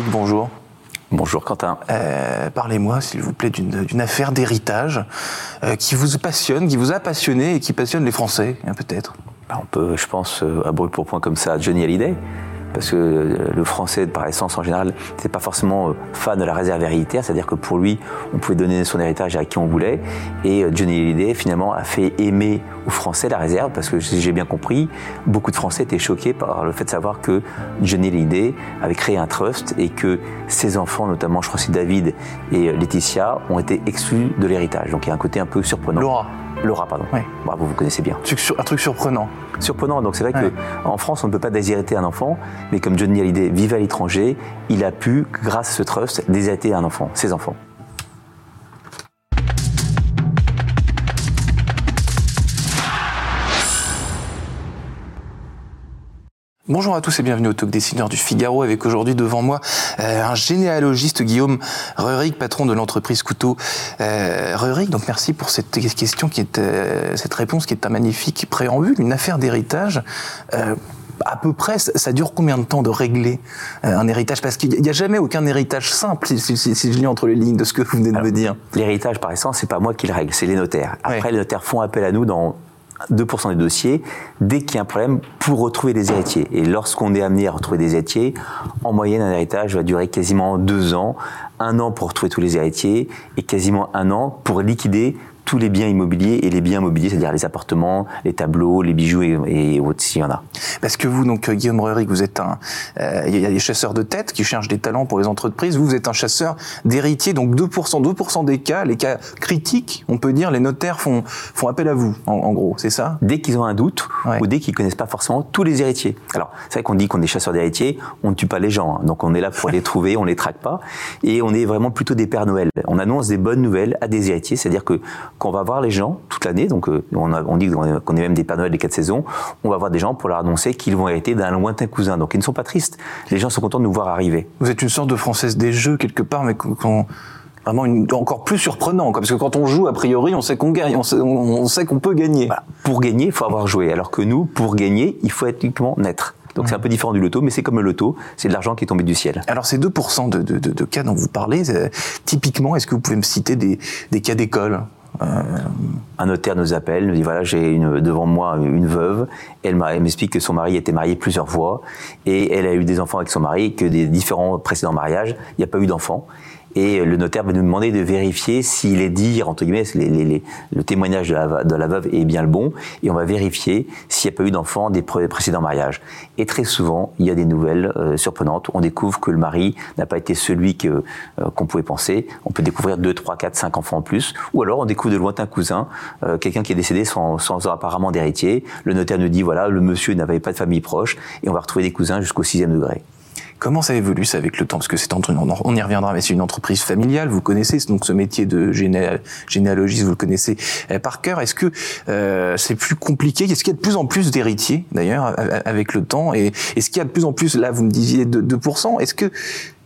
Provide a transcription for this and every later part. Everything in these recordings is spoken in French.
Bonjour. Bonjour Quentin. Euh, Parlez-moi, s'il vous plaît, d'une affaire d'héritage euh, qui vous passionne, qui vous a passionné et qui passionne les Français, hein, peut-être. Bah, on peut, je pense, euh, à brûle pour point comme ça, Johnny Hallyday parce que euh, le français, par essence en général, n'était pas forcément euh, fan de la réserve héréditaire, c'est-à-dire que pour lui, on pouvait donner son héritage à qui on voulait. Et euh, Johnny Hallyday, finalement, a fait aimer aux Français la réserve, parce que si j'ai bien compris, beaucoup de Français étaient choqués par le fait de savoir que Johnny Hallyday avait créé un trust et que ses enfants, notamment, je crois que c'est David et Laetitia, ont été exclus de l'héritage. Donc il y a un côté un peu surprenant. Laura. Laura, pardon. Oui. Bravo, vous connaissez bien. Un truc surprenant. Surprenant. Donc c'est vrai qu'en France, on ne peut pas déshériter un enfant, mais comme Johnny Hallyday vivait à l'étranger, il a pu, grâce à ce trust, déshériter un enfant, ses enfants. Bonjour à tous et bienvenue au Talk Dessineur du Figaro avec aujourd'hui devant moi euh, un généalogiste Guillaume Reuric, patron de l'entreprise Couteau. Euh, donc merci pour cette question qui est euh, cette réponse qui est un magnifique préambule, une affaire d'héritage. Euh, à peu près, ça dure combien de temps de régler un héritage? Parce qu'il n'y a jamais aucun héritage simple, si, si, si, je lis entre les lignes de ce que vous venez de Alors, me dire. L'héritage, par essence, c'est pas moi qui le règle, c'est les notaires. Après, ouais. les notaires font appel à nous dans 2% des dossiers dès qu'il y a un problème pour retrouver des héritiers. Et lorsqu'on est amené à retrouver des héritiers, en moyenne, un héritage va durer quasiment deux ans, un an pour retrouver tous les héritiers et quasiment un an pour liquider tous les biens immobiliers et les biens immobiliers, c'est-à-dire les appartements, les tableaux, les bijoux et, et autres, s'il y en a. Parce que vous, donc Guillaume Reuric, vous êtes un, euh, il y a des chasseurs de tête qui cherchent des talents pour les entreprises. Vous, vous êtes un chasseur d'héritiers, donc 2%, 2% des cas, les cas critiques, on peut dire, les notaires font font appel à vous, en, en gros, c'est ça? Dès qu'ils ont un doute ouais. ou dès qu'ils connaissent pas forcément tous les héritiers. Alors, c'est vrai qu'on dit qu'on est chasseur d'héritiers, on ne tue pas les gens, hein. donc on est là pour les trouver, on les traque pas, et on est vraiment plutôt des pères Noël. On annonce des bonnes nouvelles à des héritiers, c'est-à-dire que quand on va voir les gens toute l'année, donc euh, on, a, on, dit qu'on est même des Pères Noël des quatre saisons, on va voir des gens pour leur annoncer qu'ils vont hériter d'un lointain cousin. Donc ils ne sont pas tristes. Les gens sont contents de nous voir arriver. Vous êtes une sorte de française des jeux quelque part, mais quand vraiment une, encore plus surprenant, quoi, parce que quand on joue, a priori, on sait qu'on gagne, on sait, on sait qu'on peut gagner. Voilà. Pour gagner, il faut avoir joué, alors que nous, pour gagner, il faut être uniquement naître. Donc mmh. c'est un peu différent du loto, mais c'est comme le loto, c'est de l'argent qui est tombé du ciel. Alors ces 2% de, de, de, de, cas dont vous parlez, euh, typiquement, est-ce que vous pouvez me citer des, des cas d'école? Un notaire nous appelle, nous dit voilà j'ai devant moi une veuve, elle m'explique que son mari était marié plusieurs fois et elle a eu des enfants avec son mari, que des différents précédents mariages, il n'y a pas eu d'enfants. Et le notaire va nous demander de vérifier si les dires, entre guillemets, le témoignage de la, veuve est bien le bon. Et on va vérifier s'il n'y a pas eu d'enfants des précédents mariages. Et très souvent, il y a des nouvelles euh, surprenantes. On découvre que le mari n'a pas été celui euh, qu'on pouvait penser. On peut découvrir 2, 3, 4, 5 enfants en plus. Ou alors, on découvre de lointains cousins, euh, quelqu'un qui est décédé sans, sans apparemment d'héritier. Le notaire nous dit, voilà, le monsieur n'avait pas de famille proche. Et on va retrouver des cousins jusqu'au sixième degré. Comment ça évolue ça avec le temps? Parce que c'est on y reviendra, mais c'est une entreprise familiale. Vous connaissez donc ce métier de géné, généalogiste, vous le connaissez euh, par cœur. Est-ce que euh, c'est plus compliqué? Est-ce qu'il y a de plus en plus d'héritiers d'ailleurs avec le temps? Et est-ce qu'il y a de plus en plus Là, vous me disiez de 2%. Est-ce que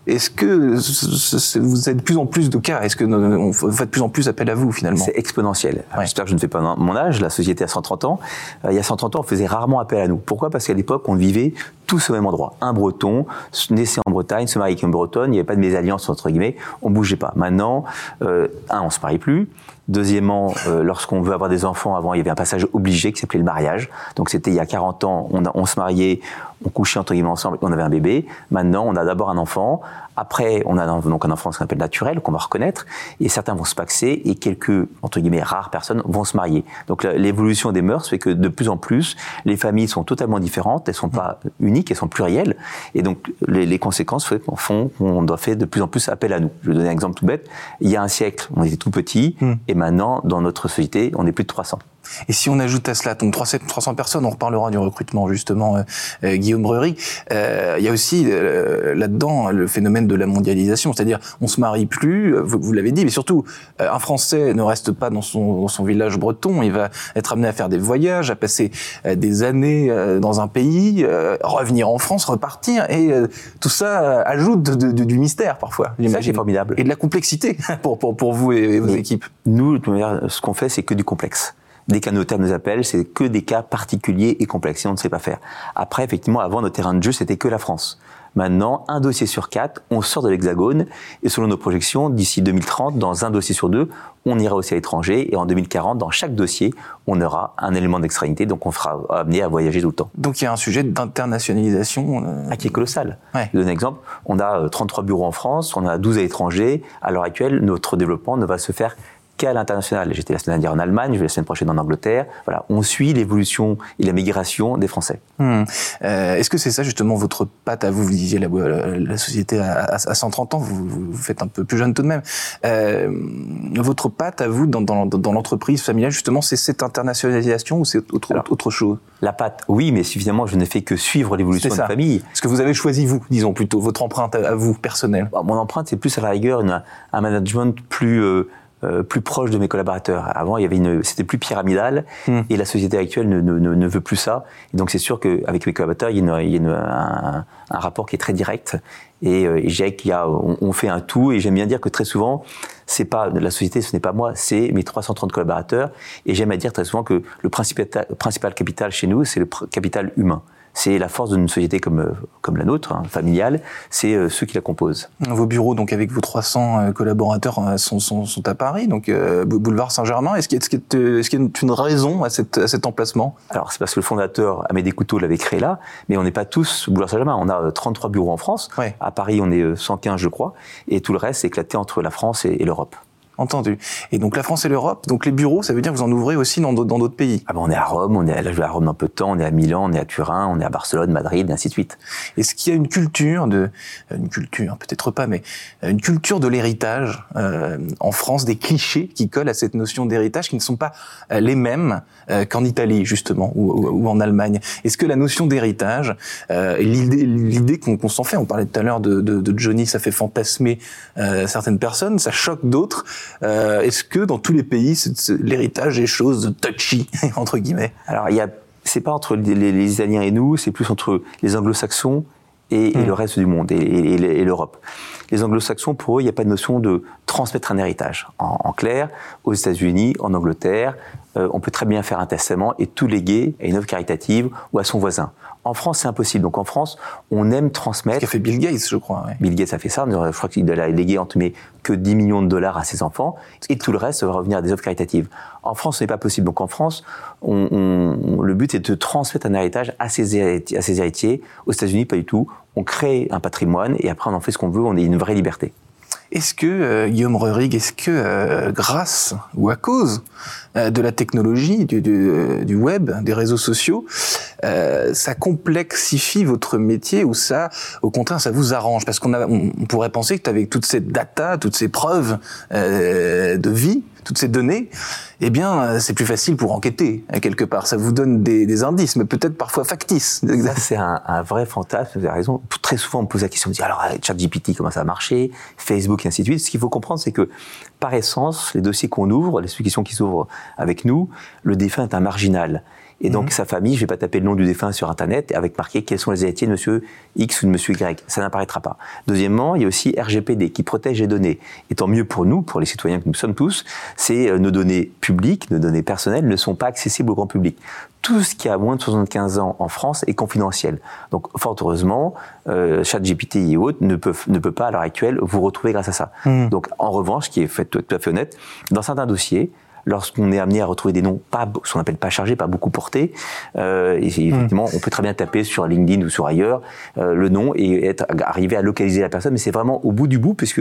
est-ce que vous êtes de plus en plus de cas? Est-ce que on fait de plus en plus appel à vous finalement? C'est exponentiel. Ouais. J'espère que je ne fais pas mon âge. La société a 130 ans. Euh, il y a 130 ans, on faisait rarement appel à nous. Pourquoi? Parce qu'à l'époque, on vivait tous au même endroit. Un Breton, naissait en Bretagne, se marie avec une Bretonne. Il n'y avait pas de mésalliance entre guillemets. On bougeait pas. Maintenant, euh, un, on se marie plus. Deuxièmement, euh, lorsqu'on veut avoir des enfants, avant, il y avait un passage obligé qui s'appelait le mariage. Donc c'était il y a 40 ans, on, a, on se mariait, on couchait entre guillemets ensemble, on avait un bébé. Maintenant, on a d'abord un enfant. Après, on a donc un enfant ce qu'on appelle naturel, qu'on va reconnaître. Et certains vont se paxer et quelques, entre guillemets, rares personnes vont se marier. Donc l'évolution des mœurs fait que de plus en plus, les familles sont totalement différentes. Elles sont pas uniques, elles sont plurielles. Et donc les, les conséquences font qu'on doit faire de plus en plus appel à nous. Je vais donner un exemple tout bête. Il y a un siècle, on était tout petit. Mmh. Et maintenant, dans notre société, on est plus de 300. Et si on ajoute à cela donc 300 personnes, on reparlera du recrutement justement, euh, euh, Guillaume Brery, euh, il y a aussi euh, là-dedans le phénomène de la mondialisation, c'est-à-dire on se marie plus, vous, vous l'avez dit, mais surtout euh, un Français ne reste pas dans son, dans son, village breton, il va être amené à faire des voyages, à passer euh, des années dans un pays, revenir en France, repartir, et tout ça ajoute de, de, du mystère parfois. Ça c'est formidable. Et de la complexité pour, pour, pour vous et, et vos mais équipes. Nous, ce qu'on fait, c'est que du complexe. Dès qu'un notaire nous appelle, c'est que des cas particuliers et complexes, si on ne sait pas faire. Après, effectivement, avant, notre terrain de jeu, c'était que la France. Maintenant, un dossier sur quatre, on sort de l'hexagone et selon nos projections, d'ici 2030, dans un dossier sur deux, on ira aussi à l'étranger et en 2040, dans chaque dossier, on aura un élément d'extranéité, donc on sera amené à voyager tout le temps. Donc il y a un sujet d'internationalisation euh, ah, qui est colossal. Je donne un exemple, on a 33 euh, bureaux en France, on a 12 à l'étranger. À l'heure actuelle, notre développement ne va se faire qu'à l'international. J'étais la semaine dernière en Allemagne, je vais la semaine prochaine en Angleterre. Voilà, on suit l'évolution et la migration des Français. Hmm. Euh, Est-ce que c'est ça justement votre patte à vous? Vous disiez la, la société à, 130 ans, vous, vous, faites un peu plus jeune tout de même. Euh, votre patte à vous dans, dans, dans l'entreprise familiale justement, c'est cette internationalisation ou c'est autre, autre chose? La patte, oui, mais suffisamment, je ne fais que suivre l'évolution de la famille. Ce que vous avez choisi vous, disons plutôt, votre empreinte à, vous personnelle. Mon empreinte, c'est plus à la rigueur une, un management plus euh, euh, plus proche de mes collaborateurs. Avant, il y avait une, c'était plus pyramidal, hmm. et la société actuelle ne, ne, ne, veut plus ça. Et donc, c'est sûr qu'avec mes collaborateurs, il y a, il y a un, un, rapport qui est très direct. Et, euh, j'ai qu'il y a, on, fait un tout. Et j'aime bien dire que très souvent, c'est pas la société, ce n'est pas moi, c'est mes 330 collaborateurs. Et j'aime à dire très souvent que le principal, principal capital chez nous, c'est le capital humain c'est la force d'une société comme, euh, comme la nôtre, hein, familiale, c'est euh, ceux qui la composent. Vos bureaux, donc avec vos 300 euh, collaborateurs, sont, sont, sont à Paris, donc boulevard Saint-Germain. Est-ce qu'il y, est y, a une raison à, cette, à cet emplacement? Alors c'est parce que le fondateur Amédée Couteau l'avait créé là, mais on n'est pas tous boulevard Saint-Germain. On a 33 bureaux en France. À Paris, on est 115, je crois, et tout le reste est éclaté entre la France et l'Europe. Entendu. Et donc la France et l'Europe, donc les bureaux, ça veut dire que vous en ouvrez aussi dans d'autres pays. Ah ben on est à Rome, on est à, là je vais à Rome dans peu de temps, on est à Milan, on est à Turin, on est à Barcelone, Madrid, et ainsi de suite. Est-ce qu'il y a une culture de, euh, une culture, peut-être pas, mais euh, une culture de l'héritage euh, en France, des clichés qui collent à cette notion d'héritage, qui ne sont pas les mêmes qu'en Italie justement ou, ou, en Allemagne? Est-ce que la notion d'héritage, euh, l'idée qu'on s'en fait, on parlait tout à l'heure de, de, de, Johnny, ça fait fantasmer certaines personnes, ça choque d'autres. Euh, Est-ce que dans tous les pays, l'héritage est chose de touchy entre guillemets? Alors il y a, c'est pas entre les, les, Italiens et nous, c'est plus entre les Anglo-Saxons et, et, hmm. le reste du monde et, et l'Europe. Les Anglo-Saxons, pour eux, il n'y a pas de notion de transmettre un héritage. En, en clair, aux États-Unis, en Angleterre, euh, on peut très bien faire un testament et tout léguer à une œuvre caritative ou à son voisin. En France, c'est impossible. Donc en France, on aime transmettre. Ce qu'a fait Bill Gates, je crois. Bill Gates a fait ça. Je crois qu'il a légué entre mais que 10 millions de dollars à ses enfants et tout le reste va revenir à des œuvres caritatives. En France, ce n'est pas possible. Donc en France, on, le but est de transmettre un héritage à ses, héritiers, à ses héritiers. Aux États-Unis, pas du tout. On crée un patrimoine et après on en fait ce qu'on veut. On a une vraie liberté. Est-ce que, euh, Guillaume Rurig, est-ce que euh, grâce ou à cause euh, de la technologie, du, web, des réseaux sociaux, ça complexifie votre métier ou ça, au contraire, ça vous arrange? Parce qu'on on, pourrait penser que avec toute cette data, toutes ces preuves de vie, toutes ces données, eh bien, euh, c'est plus facile pour enquêter, hein, quelque part. Ça vous donne des, des indices, mais peut-être parfois factices. C'est un, un, vrai fantasme, vous avez raison. Très souvent, on me pose la question, on me dit, alors, euh, ChatGPT, comment ça a marché? Facebook, et ainsi de suite. Ce qu'il faut comprendre, c'est que, par essence, les dossiers qu'on ouvre, les questions qui s'ouvrent avec nous, le défunt est un marginal. Et donc, mhm. sa famille, je vais pas taper le nom du défunt sur Internet avec marqué quels sont les héritiers de monsieur X ou de monsieur Y. Ça n'apparaîtra pas. Deuxièmement, il y a aussi RGPD qui protège les données. Et tant mieux pour nous, pour les citoyens que nous sommes tous, c'est euh, nos données publiques, nos données personnelles ne sont pas accessibles au grand public. Tout ce qui a moins de 75 ans en France est confidentiel. Donc, fort heureusement, euh, ChatGPT et autres ne peuvent ne peut pas à l'heure actuelle vous retrouver grâce à ça. Mhm. Donc, en revanche, qui est fait tout à fait honnête, dans certains dossiers, lorsqu'on est amené à retrouver des noms pas, ce qu'on appelle pas chargés, pas beaucoup portés, euh, et effectivement, on peut très bien taper sur LinkedIn ou sur ailleurs euh, le nom et être arriver à localiser la personne, mais c'est vraiment au bout du bout, puisque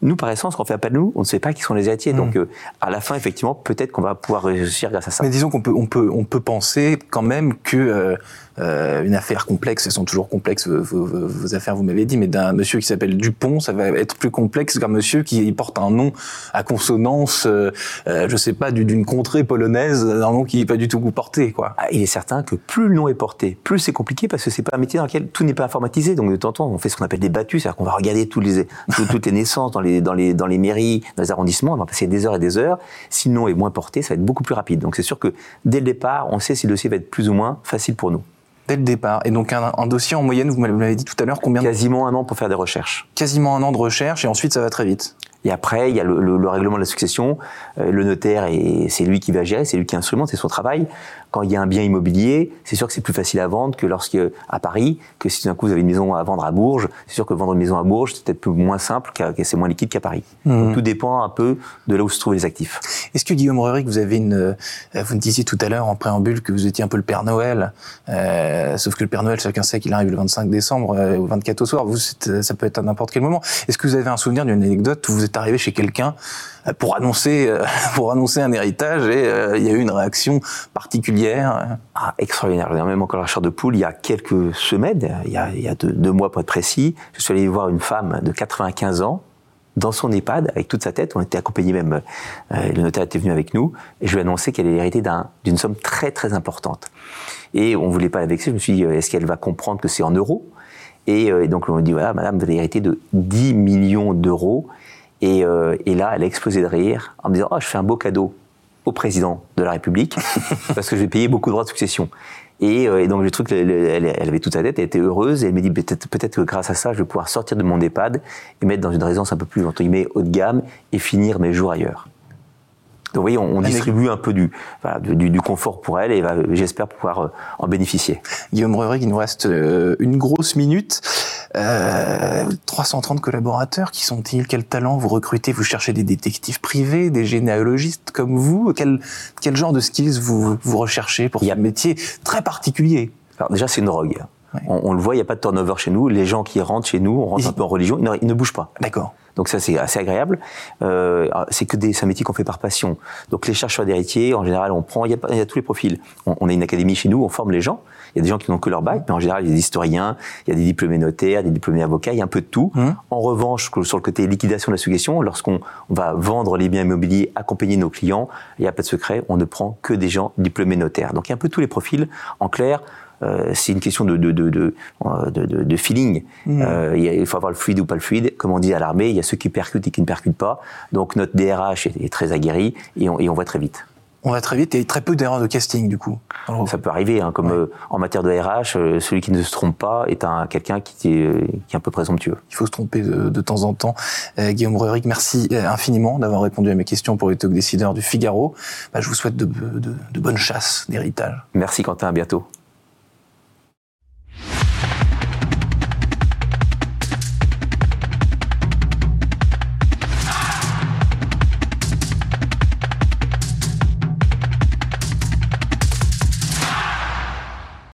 nous, par essence, quand on fait appel à nous, on ne sait pas qui sont les héritiers. Donc, euh, à la fin, effectivement, peut-être qu'on va pouvoir réussir grâce à ça. Mais disons qu'on peut, on peut, on peut penser quand même que euh, euh, une affaire complexe, elles sont toujours complexes, vos, vos, affaires, vous m'avez dit, mais d'un monsieur qui s'appelle Dupont, ça va être plus complexe qu'un monsieur qui porte un nom à consonance, euh, euh je sais pas, d'une contrée polonaise, un nom qui n'est pas du tout porté, quoi. Ah, il est certain que plus le nom est porté, plus c'est compliqué parce que c'est pas un métier dans lequel tout n'est pas informatisé. Donc de temps en temps, on fait ce qu'on appelle des battus, c'est-à-dire qu'on va regarder tous les, toutes les naissances dans les, dans les, dans les mairies, dans les arrondissements, on va passer des heures et des heures. Si le nom est moins porté, ça va être beaucoup plus rapide. Donc c'est sûr que dès le départ, on sait si le dossier va être plus ou moins facile pour nous dès le départ. Et donc un, dossier en moyenne, vous m'avez dit tout à l'heure, combien Quasiment un an pour faire des recherches. Quasiment un an de recherche et ensuite ça va très vite. Et après, il y a le, règlement de la succession. Euh, le notaire, c'est lui qui va gérer, c'est lui qui instrumente, c'est son travail. Quand il y a un bien immobilier, c'est sûr que c'est plus facile à vendre que lorsque à Paris, que si d'un coup vous avez une maison à vendre à Bourges. C'est sûr que vendre une maison à Bourges, c'est peut-être moins simple, c'est moins liquide qu'à Paris. Mmh. tout dépend un peu de là où se trouvent les actifs. Est-ce que Guillaume Rurik, vous avez une, euh, vous me disiez tout à l'heure en préambule que vous étiez un peu le Père Noël, euh, sauf que le Père Noël, chacun sait qu'il arrive le 25 décembre ou 24 au soir. Vous, ça peut être à n'importe quel moment. Est-ce que vous avez un souvenir d'une anecdote où vous êtes arrivé chez quelqu'un euh, pour annoncer euh, pour annoncer un héritage et euh, il y a eu une réaction particulière. Ah, extraordinaire. Même encore la chair de poule, il y a quelques semaines, il y a, deux, mois pour être précis, je suis allé voir une femme de 95 ans dans son EHPAD avec toute sa tête. On était accompagnés même, le notaire était venu avec nous et je lui ai annoncé qu'elle allait hériter d'une somme très très importante. Et on voulait pas la vexer. Je me suis dit, est-ce qu'elle va comprendre que c'est en euros? Et, donc on m'a dit voilà, madame, vous allez hériter de 10 millions d'euros euh, et, là, elle a explosé de rire en me disant Oh, je fais un beau cadeau au président de la République parce que je vais payer beaucoup de droits de succession. Et, euh, donc, j'ai trouvé qu'elle elle, avait toute sa tête, elle était heureuse et elle m'a dit Peut-être peut que grâce à ça, je vais pouvoir sortir de mon EHPAD et mettre dans une résidence un peu plus, entre guillemets, haut de gamme et finir mes jours ailleurs. Donc, vous voyez, on, distribue un peu du, du, confort pour elle et j'espère pouvoir euh, en bénéficier. Guillaume Rurik, il nous reste une grosse minute. Euh, 330 collaborateurs, qui sont-ils? Quel talent vous recrutez? Vous cherchez des détectives privés, des généalogistes comme vous? Quel, quel genre de skills vous, vous recherchez pour ce métier très particulier? Alors déjà, c'est une drogue. On, le voit, il n'y a pas de turnover chez nous. Les gens qui rentrent chez nous, on rentre un peu en religion, ils ne, bougent pas. D'accord. Donc ça, c'est assez agréable. Euh, c'est que des, c'est un métier qu'on fait par passion. Donc les chercheurs d'héritiers, en général, on prend, il y a, il y a tous les profils. On, on, a une académie chez nous, on forme les gens. Il y a des gens qui n'ont que leur bac, mais en général, il y a des historiens, il y a des diplômés notaires, des diplômés avocats, il y a un peu de tout. Mmh. En revanche, sur le côté liquidation de la suggestion, lorsqu'on va vendre les biens immobiliers, accompagner nos clients, il n'y a pas de secret, on ne prend que des gens diplômés notaires. Donc il y a un peu tous les profils. En clair, euh, c'est une question de, de, de, de, de feeling. Mmh. Euh, il faut avoir le fluide ou pas le fluide. Comme on dit à l'armée, il y a ceux qui percutent et qui ne percutent pas. Donc notre DRH est, est très aguerri et on, et on voit très vite on va très vite et très peu d'erreurs de casting du coup. Ça peut arriver, hein, comme euh, en matière de RH, euh, celui qui ne se trompe pas est un quelqu'un qui, est, qui est un peu présomptueux. Il faut se tromper de, temps en temps. Guillaume Rurik, merci infiniment d'avoir répondu à mes questions pour les talk décideurs du Figaro. Bah, je vous souhaite de, de bonnes chasses d'héritage. Merci Quentin, à bientôt.